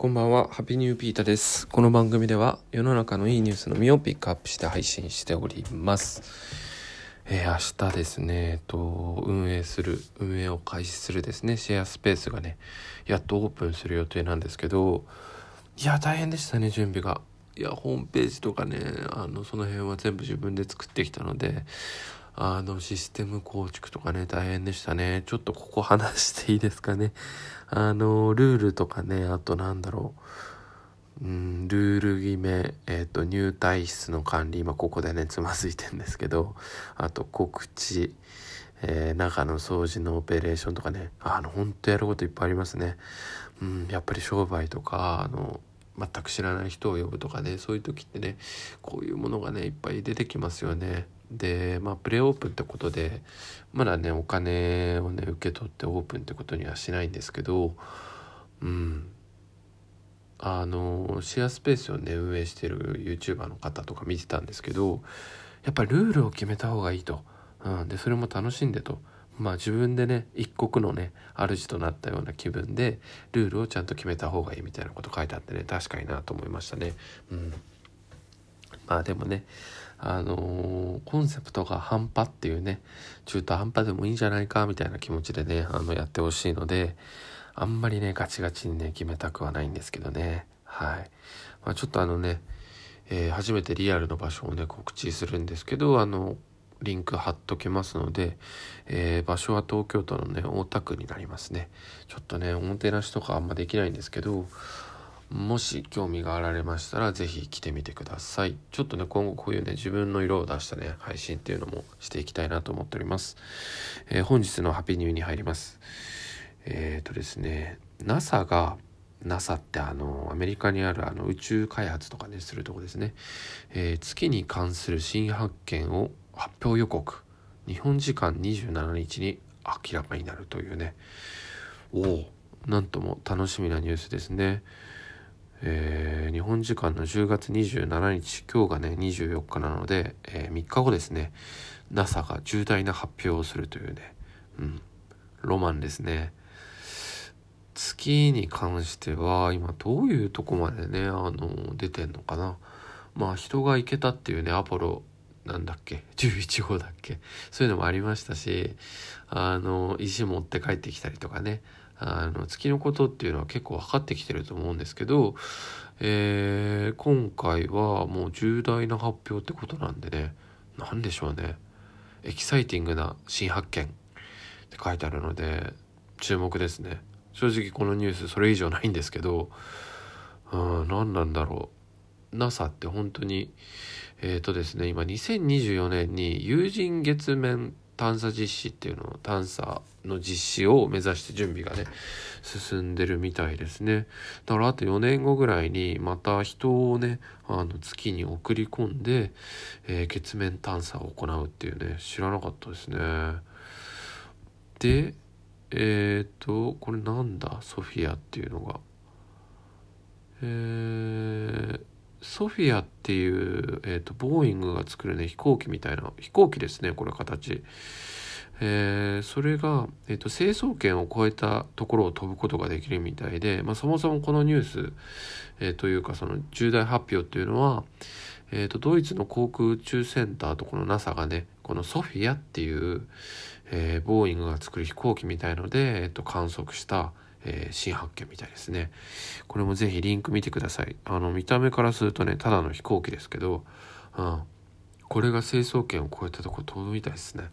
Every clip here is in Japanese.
こんばんは、ハピニューピータです。この番組では世の中のいいニュースのみをピックアップして配信しております。えー、明日ですね、えっと、運営する、運営を開始するですね、シェアスペースがね、やっとオープンする予定なんですけど、いや、大変でしたね、準備が。いや、ホームページとかね、あの、その辺は全部自分で作ってきたので、あの、システム構築とかね、大変でしたね。ちょっとここ話していいですかね。あの、ルールとかね、あとなんだろう。うん、ルール決め、えっ、ー、と、入退室の管理、今ここでね、つまずいてんですけど、あと告知、えー、中の掃除のオペレーションとかね、あの、ほんとやることいっぱいありますね。うん、やっぱり商売とか、あの、全く知らない人を呼ぶとかね、そういう時ってね、こういうものがね、いっぱい出てきますよね。でまあプレオープンってことでまだねお金をね受け取ってオープンってことにはしないんですけどうん。あのシェアスペースをね運営してる YouTuber の方とか見てたんですけどやっぱルールを決めた方がいいと、うん、でそれも楽しんでと。まあ自分でね一国のね主となったような気分でルールをちゃんと決めた方がいいみたいなこと書いてあってね確かになと思いましたね。うん、まあでもねあのー、コンセプトが半端っていうね中途半端でもいいんじゃないかみたいな気持ちでねあのやってほしいのであんまりねガチガチにね決めたくはないんですけどね。はい、まあ、ちょっとあのね、えー、初めてリアルの場所をね告知するんですけどあのリンク貼っとけますので、えー、場所は東京都のね大田区になりますね。ちょっとねおもてなしとかあんまできないんですけどもし興味があられましたら是非来てみてください。ちょっとね今後こういうね自分の色を出したね配信っていうのもしていきたいなと思っております、えー、本日のハッピーニューに入ります。えっ、ー、とですね NASA が NASA ってあのアメリカにあるあの宇宙開発とかねするとこですね、えー、月に関する新発見を発表予告。日本時間27日に明らかになるというね。おおなんとも楽しみなニュースですね。えー、日本時間の10月27日今日がね24日なので、えー、3日後ですね。NASA が重大な発表をするというね、うん、ロマンですね。月に関しては今どういうとこまでねあの出てんのかな。まあ人が行けたっていうねアポロなんだっけ11号だっけそういうのもありましたしあの石持って帰ってきたりとかね。あの月のことっていうのは結構分かってきてると思うんですけど、えー、今回はもう重大な発表ってことなんでね何でしょうね。エキサイティングな新発見って書いてあるので注目ですね。正直このニュースそれ以上ないんですけどうん何なんだろう。NASA って本当にえっ、ー、とですね今2024年に有人月面探査実施っていうのを探査の実施を目指して準備がね進んでるみたいですね。だからあと4年後ぐらいにまた人をねあの月に送り込んで、えー、月面探査を行うっていうね知らなかったですね。でえっ、ー、とこれなんだ？ソフィアっていうのが。えー、ソフィアっていう、えーと、ボーイングが作るね飛行機みたいな飛行機ですねこれ形。えー、それが、えーと、成層圏を超えたところを飛ぶことができるみたいで、まあ、そもそもこのニュース、えー、というかその重大発表っていうのは、えーと、ドイツの航空宇宙センターとこの NASA がねこのソフィアっていう、えー、ボーイングが作る飛行機みたいので、えー、と観測したえー、新発見みたいですね。これもぜひリンク見てください。あの、見た目からするとね、ただの飛行機ですけど、うん。これが成層圏を超えたとこ飛ぶみたいですね。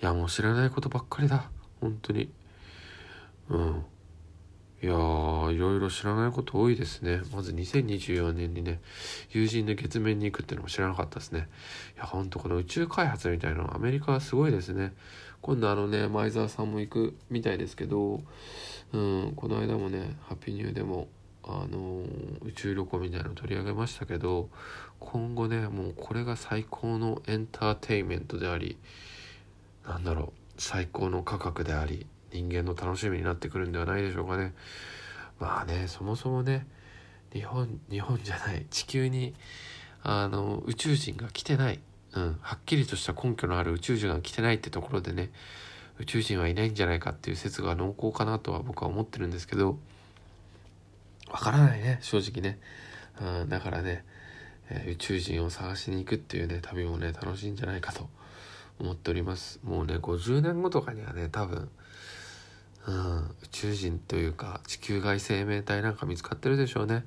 いや、もう知らないことばっかりだ。本当に。うん。いやいろいろ知らないこと多いですね。まず2024年にね、友人で月面に行くっていうのも知らなかったですね。いや、ほんとこの宇宙開発みたいなのアメリカはすごいですね。今度あのね、前澤さんも行くみたいですけど、うん、この間もね「ハッピーニュー」でもあの宇宙旅行みたいなの取り上げましたけど今後ねもうこれが最高のエンターテインメントでありなんだろう最高の価格であり人間の楽しみになってくるんではないでしょうかね。まあねそもそもね日本日本じゃない地球にあの宇宙人が来てない、うん、はっきりとした根拠のある宇宙人が来てないってところでね宇宙人はいないんじゃないかっていう説が濃厚かなとは僕は思ってるんですけど分かからないね正直ね、うん、だからね、えー、宇宙人を探しに行くっていうね旅もね楽しいんじゃないかと思っております。もうね50年後とかにはね多分うん、宇宙人というか地球外生命体なんか見つかってるでしょうね。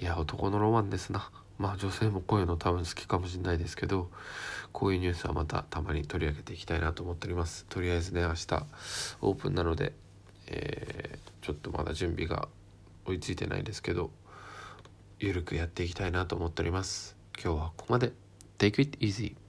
いや男のロマンですな。まあ女性もこういうの多分好きかもしれないですけどこういうニュースはまたたまに取り上げていきたいなと思っております。とりあえずね明日オープンなので、えー、ちょっとまだ準備が追いついてないですけどゆるくやっていきたいなと思っております。今日はここまで。Take it easy.